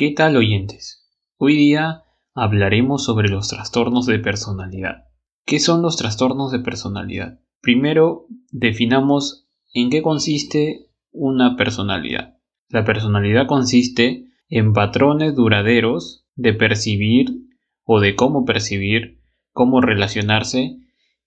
¿Qué tal oyentes? Hoy día hablaremos sobre los trastornos de personalidad. ¿Qué son los trastornos de personalidad? Primero, definamos en qué consiste una personalidad. La personalidad consiste en patrones duraderos de percibir o de cómo percibir, cómo relacionarse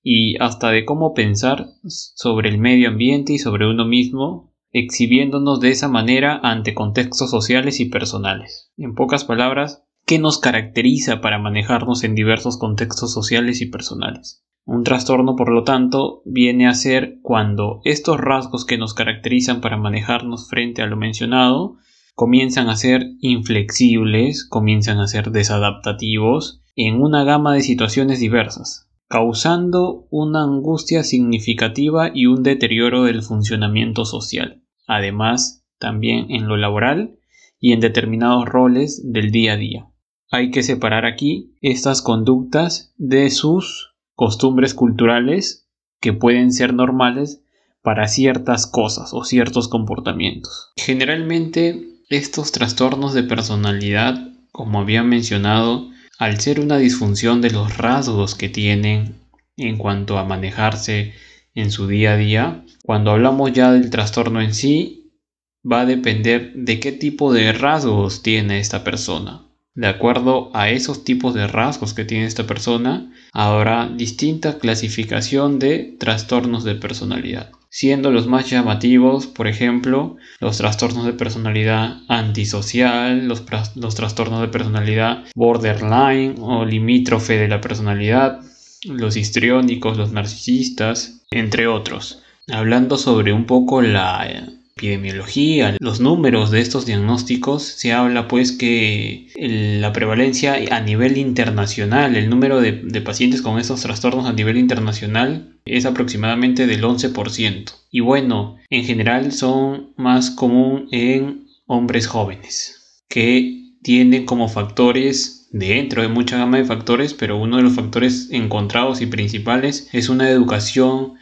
y hasta de cómo pensar sobre el medio ambiente y sobre uno mismo exhibiéndonos de esa manera ante contextos sociales y personales. En pocas palabras, ¿qué nos caracteriza para manejarnos en diversos contextos sociales y personales? Un trastorno, por lo tanto, viene a ser cuando estos rasgos que nos caracterizan para manejarnos frente a lo mencionado comienzan a ser inflexibles, comienzan a ser desadaptativos en una gama de situaciones diversas, causando una angustia significativa y un deterioro del funcionamiento social además también en lo laboral y en determinados roles del día a día. Hay que separar aquí estas conductas de sus costumbres culturales que pueden ser normales para ciertas cosas o ciertos comportamientos. Generalmente estos trastornos de personalidad, como había mencionado, al ser una disfunción de los rasgos que tienen en cuanto a manejarse en su día a día. Cuando hablamos ya del trastorno en sí, va a depender de qué tipo de rasgos tiene esta persona. De acuerdo a esos tipos de rasgos que tiene esta persona, habrá distinta clasificación de trastornos de personalidad, siendo los más llamativos, por ejemplo, los trastornos de personalidad antisocial, los, los trastornos de personalidad borderline o limítrofe de la personalidad, los histriónicos, los narcisistas, entre otros. Hablando sobre un poco la epidemiología, los números de estos diagnósticos, se habla pues que la prevalencia a nivel internacional, el número de, de, pacientes con estos trastornos a nivel internacional es aproximadamente del 11%. Y bueno, en general son más común en hombres jóvenes, que tienen como factores dentro de mucha gama de factores, pero uno de los factores encontrados y principales es una educación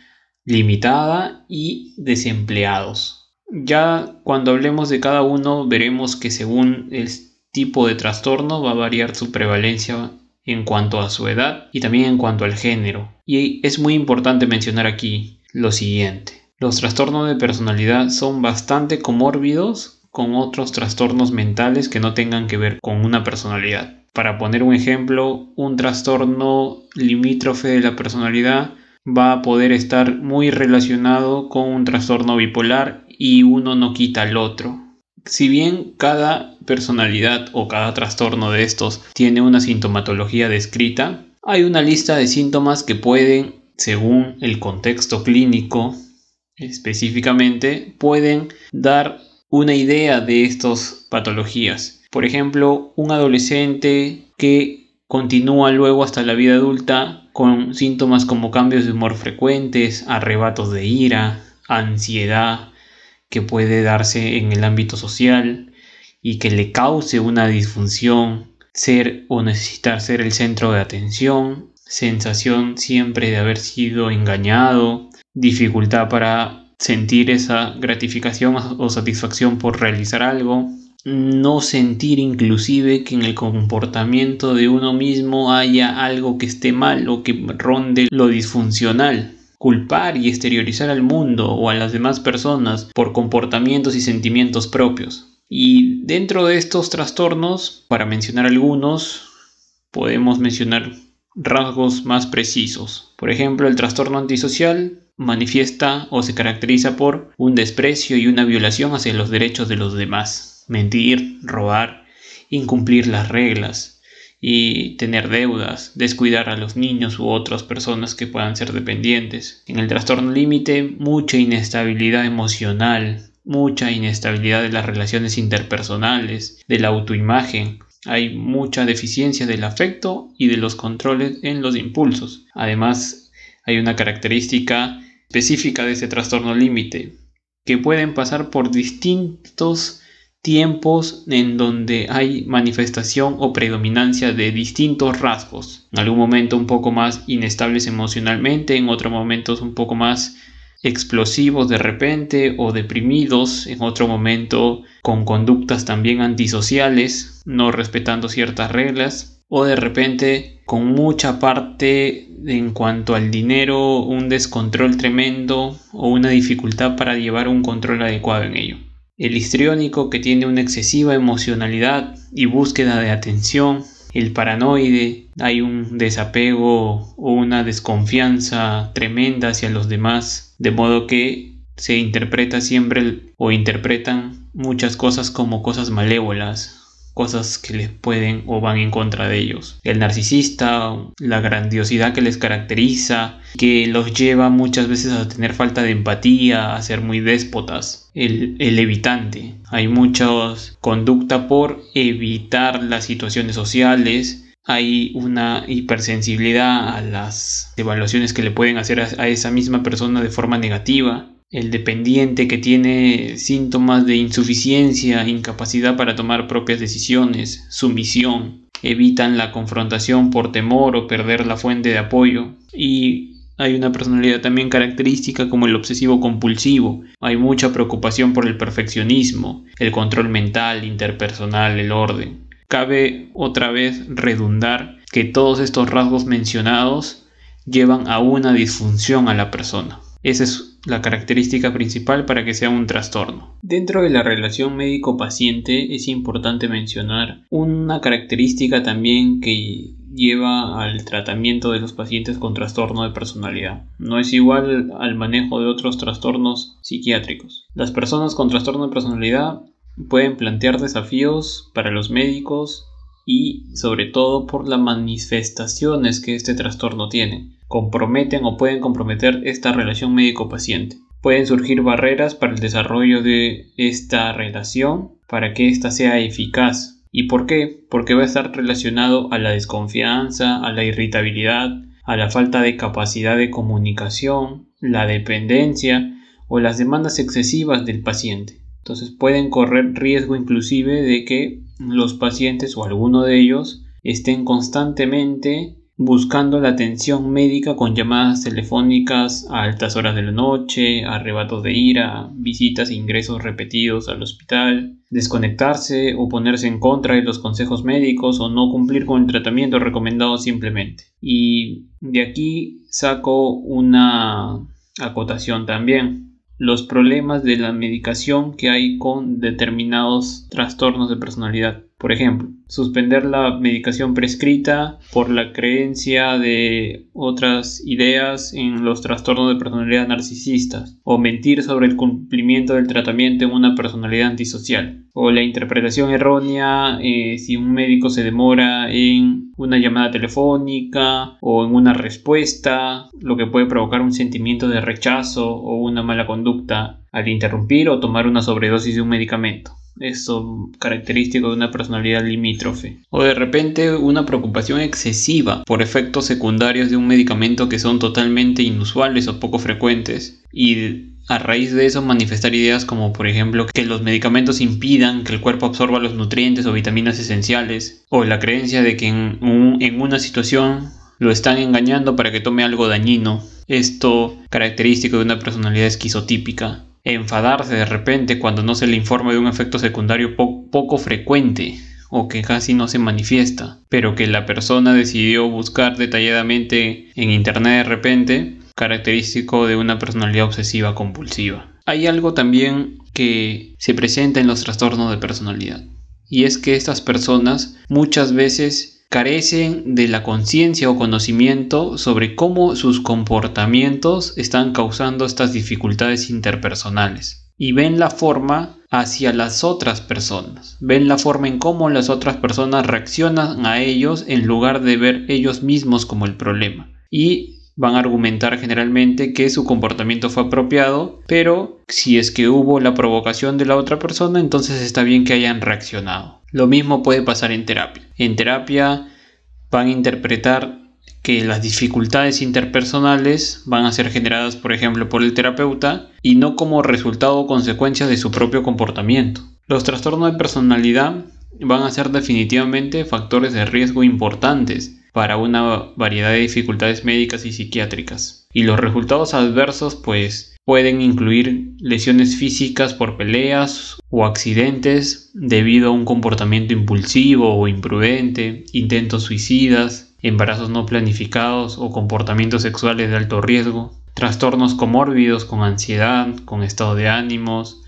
limitada y desempleados. Ya cuando hablemos de cada uno veremos que según el tipo de trastorno va a variar su prevalencia en cuanto a su edad y también en cuanto al género. Y es muy importante mencionar aquí lo siguiente. Los trastornos de personalidad son bastante comórbidos con otros trastornos mentales que no tengan que ver con una personalidad. Para poner un ejemplo, un trastorno limítrofe de la personalidad va a poder estar muy relacionado con un trastorno bipolar y uno no quita al otro. Si bien cada personalidad o cada trastorno de estos tiene una sintomatología descrita, hay una lista de síntomas que pueden, según el contexto clínico específicamente, pueden dar una idea de estas patologías. Por ejemplo, un adolescente que continúa luego hasta la vida adulta con síntomas como cambios de humor frecuentes, arrebatos de ira, ansiedad que puede darse en el ámbito social y que le cause una disfunción, ser o necesitar ser el centro de atención, sensación siempre de haber sido engañado, dificultad para sentir esa gratificación o satisfacción por realizar algo, no sentir inclusive que en el comportamiento de uno mismo haya algo que esté mal o que ronde lo disfuncional. Culpar y exteriorizar al mundo o a las demás personas por comportamientos y sentimientos propios. Y dentro de estos trastornos, para mencionar algunos, podemos mencionar rasgos más precisos. Por ejemplo, el trastorno antisocial manifiesta o se caracteriza por un desprecio y una violación hacia los derechos de los demás mentir, robar, incumplir las reglas y tener deudas, descuidar a los niños u otras personas que puedan ser dependientes. En el trastorno límite, mucha inestabilidad emocional, mucha inestabilidad de las relaciones interpersonales, de la autoimagen. Hay mucha deficiencia del afecto y de los controles en los impulsos. Además, hay una característica específica de ese trastorno límite, que pueden pasar por distintos tiempos en donde hay manifestación o predominancia de distintos rasgos. En algún momento un poco más inestables emocionalmente, en otros momentos un poco más explosivos de repente o deprimidos en otro momento con conductas también antisociales, no respetando ciertas reglas o de repente con mucha parte en cuanto al dinero, un descontrol tremendo o una dificultad para llevar un control adecuado en ello. El histriónico que tiene una excesiva emocionalidad y búsqueda de atención, el paranoide, hay un desapego o una desconfianza tremenda hacia los demás, de modo que se interpreta siempre o interpretan muchas cosas como cosas malévolas, cosas que les pueden o van en contra de ellos. El narcisista, la grandiosidad que les caracteriza, que los lleva muchas veces a tener falta de empatía, a ser muy déspotas. El, el evitante. Hay mucha conducta por evitar las situaciones sociales, hay una hipersensibilidad a las evaluaciones que le pueden hacer a, esa misma persona de forma negativa el dependiente que tiene síntomas de insuficiencia, incapacidad para tomar propias decisiones, sumisión, evitan la confrontación por temor o perder la fuente de apoyo y hay una personalidad también característica como el obsesivo compulsivo. Hay mucha preocupación por el perfeccionismo, el control mental, interpersonal, el orden. Cabe otra vez redundar que todos estos rasgos mencionados llevan a una disfunción a la persona. Esa es la característica principal para que sea un trastorno. Dentro de la relación médico-paciente es importante mencionar una característica también que lleva al tratamiento de los pacientes con trastorno de personalidad. No es igual al manejo de otros trastornos psiquiátricos. Las personas con trastorno de personalidad pueden plantear desafíos para los médicos y sobre todo por las manifestaciones que este trastorno tiene comprometen o pueden comprometer esta relación médico-paciente. Pueden surgir barreras para el desarrollo de esta relación para que ésta sea eficaz. ¿Y por qué? Porque va a estar relacionado a la desconfianza, a la irritabilidad, a la falta de capacidad de comunicación, la dependencia o las demandas excesivas del paciente. Entonces pueden correr riesgo inclusive de que los pacientes o alguno de ellos estén constantemente buscando la atención médica con llamadas telefónicas a altas horas de la noche, arrebatos de ira, visitas e ingresos repetidos al hospital, desconectarse o ponerse en contra de los consejos médicos o no cumplir con el tratamiento recomendado simplemente. Y de aquí saco una acotación también. Los problemas de la medicación que hay con determinados trastornos de personalidad. Por ejemplo, suspender la medicación prescrita por la creencia de otras ideas en los trastornos de personalidad narcisistas, o mentir sobre el cumplimiento del tratamiento en una personalidad antisocial, o la interpretación errónea eh, si un médico se demora en una llamada telefónica o en una respuesta, lo que puede provocar un sentimiento de rechazo o una mala conducta al interrumpir o tomar una sobredosis de un medicamento. Eso característico de una personalidad limítrofe. O de repente una preocupación excesiva por efectos secundarios de un medicamento que son totalmente inusuales o poco frecuentes. Y a raíz de eso manifestar ideas como por ejemplo que los medicamentos impidan que el cuerpo absorba los nutrientes o vitaminas esenciales. O la creencia de que en, en una situación lo están engañando para que tome algo dañino. Esto característico de una personalidad esquizotípica enfadarse de repente cuando no se le informa de un efecto secundario poco frecuente o que casi no se manifiesta, pero que la persona decidió buscar detalladamente en internet de repente, característico de una personalidad obsesiva compulsiva. Hay algo también que se presenta en los trastornos de personalidad, y es que estas personas muchas veces carecen de la conciencia o conocimiento sobre cómo sus comportamientos están causando estas dificultades interpersonales y ven la forma hacia las otras personas, ven la forma en cómo las otras personas reaccionan a ellos en lugar de ver ellos mismos como el problema van a argumentar generalmente que su comportamiento fue apropiado, pero si es que hubo la provocación de la otra persona, entonces está bien que hayan reaccionado. Lo mismo puede pasar en terapia. En terapia van a interpretar que las dificultades interpersonales van a ser generadas, por ejemplo, por el terapeuta y no como resultado o consecuencia de su propio comportamiento. Los trastornos de personalidad van a ser definitivamente factores de riesgo importantes para una variedad de dificultades médicas y psiquiátricas. Y los resultados adversos pues pueden incluir lesiones físicas por peleas o accidentes debido a un comportamiento impulsivo o imprudente, intentos suicidas, embarazos no planificados o comportamientos sexuales de alto riesgo, trastornos comórbidos con ansiedad, con estado de ánimos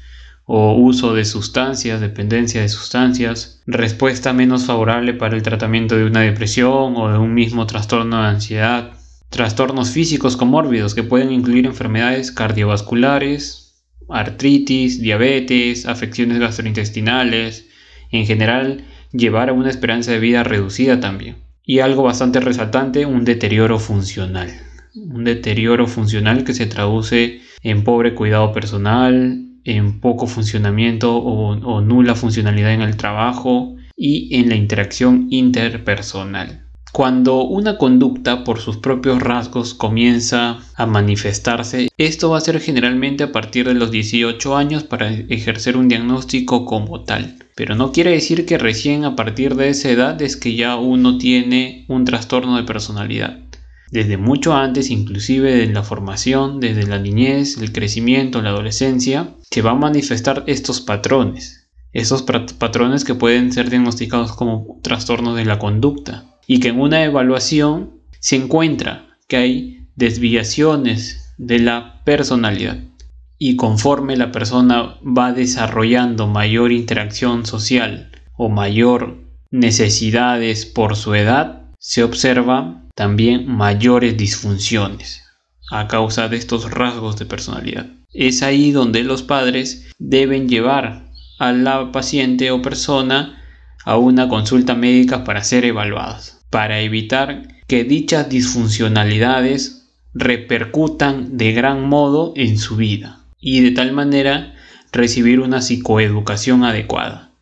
o uso de sustancias, dependencia de sustancias, respuesta menos favorable para el tratamiento de una depresión o de un mismo trastorno de ansiedad, trastornos físicos comórbidos que pueden incluir enfermedades cardiovasculares, artritis, diabetes, afecciones gastrointestinales, en general llevar a una esperanza de vida reducida también. Y algo bastante resaltante, un deterioro funcional. Un deterioro funcional que se traduce en pobre cuidado personal, en poco funcionamiento o, nula funcionalidad en el trabajo y en la interacción interpersonal. Cuando una conducta por sus propios rasgos comienza a manifestarse, esto va a ser generalmente a partir de los 18 años para ejercer un diagnóstico como tal. Pero no quiere decir que recién a partir de esa edad es que ya uno tiene un trastorno de personalidad. Desde mucho antes, inclusive en la formación, desde la niñez, el crecimiento, la adolescencia, se va a manifestar estos patrones. Estos patrones que pueden ser diagnosticados como trastornos de la conducta y que en una evaluación se encuentra que hay desviaciones de la personalidad y conforme la persona va desarrollando mayor interacción social o mayor necesidades por su edad, se observa también mayores disfunciones a causa de estos rasgos de personalidad. Es ahí donde los padres deben llevar a la paciente o persona a una consulta médica para ser evaluados, para evitar que dichas disfuncionalidades repercutan de gran modo en su vida y de tal manera recibir una psicoeducación adecuada.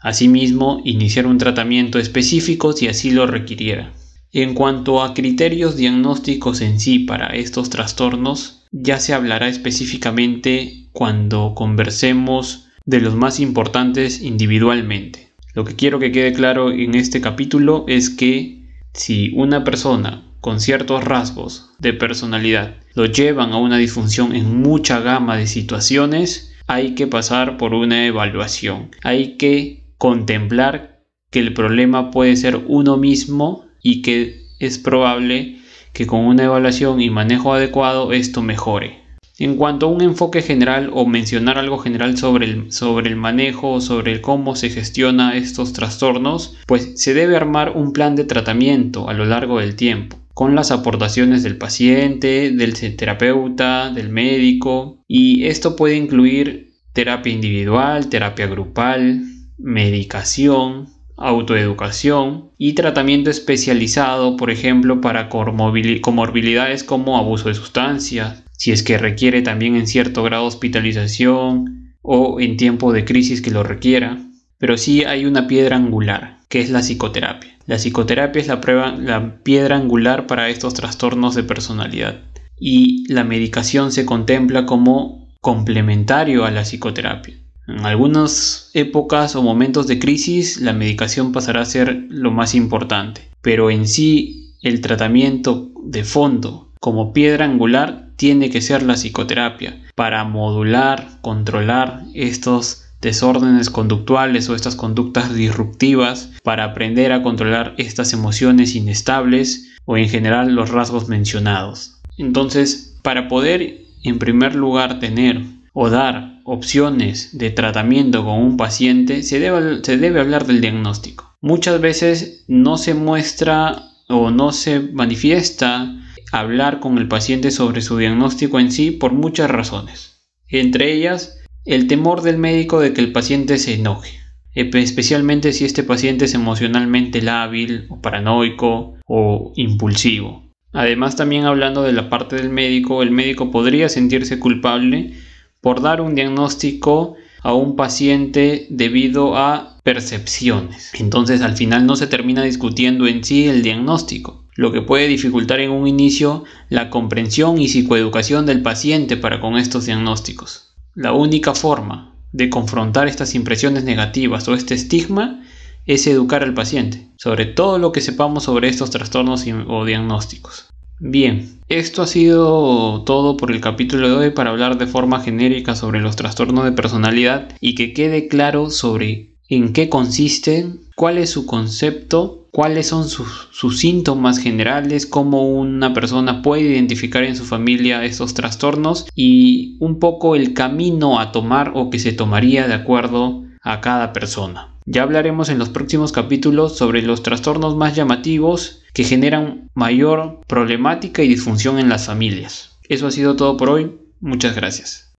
Asimismo, iniciar un tratamiento específico si así lo requiriera. En cuanto a criterios diagnósticos en sí para estos trastornos, ya se hablará específicamente cuando conversemos de los más importantes individualmente. Lo que quiero que quede claro en este capítulo es que si una persona con ciertos rasgos de personalidad lo llevan a una disfunción en mucha gama de situaciones, hay que pasar por una evaluación. Hay que contemplar que el problema puede ser uno mismo y que es probable que con una evaluación y manejo adecuado esto mejore. En cuanto a un enfoque general o mencionar algo general sobre el, sobre el manejo o sobre cómo se gestiona estos trastornos, pues se debe armar un plan de tratamiento a lo largo del tiempo con las aportaciones del paciente, del terapeuta, del médico y esto puede incluir terapia individual, terapia grupal, medicación, autoeducación y tratamiento especializado, por ejemplo, para comorbilidades como abuso de sustancias, si es que requiere también en cierto grado hospitalización o en tiempo de crisis que lo requiera. Pero sí hay una piedra angular, que es la psicoterapia. La psicoterapia es la, prueba, la piedra angular para estos trastornos de personalidad y la medicación se contempla como complementario a la psicoterapia. En algunas épocas o momentos de crisis la medicación pasará a ser lo más importante, pero en sí el tratamiento de fondo como piedra angular tiene que ser la psicoterapia para modular, controlar estos desórdenes conductuales o estas conductas disruptivas para aprender a controlar estas emociones inestables o en general los rasgos mencionados. Entonces, para poder en primer lugar tener o dar opciones de tratamiento con un paciente, se debe, se debe hablar del diagnóstico. Muchas veces no se muestra o no se manifiesta hablar con el paciente sobre su diagnóstico en sí por muchas razones. Entre ellas, el temor del médico de que el paciente se enoje, especialmente si este paciente es emocionalmente lábil o paranoico o impulsivo. Además, también hablando de la parte del médico, el médico podría sentirse culpable por dar un diagnóstico a un paciente debido a percepciones. Entonces al final no se termina discutiendo en sí el diagnóstico, lo que puede dificultar en un inicio la comprensión y psicoeducación del paciente para con estos diagnósticos. La única forma de confrontar estas impresiones negativas o este estigma es educar al paciente sobre todo lo que sepamos sobre estos trastornos o diagnósticos. Bien, esto ha sido todo por el capítulo de hoy para hablar de forma genérica sobre los trastornos de personalidad y que quede claro sobre en qué consisten, cuál es su concepto, cuáles son sus, síntomas generales, cómo una persona puede identificar en su familia estos trastornos y un poco el camino a tomar o que se tomaría de acuerdo a cada persona. Ya hablaremos en los próximos capítulos sobre los trastornos más llamativos que generan mayor problemática y disfunción en las familias. Eso ha sido todo por hoy. Muchas gracias.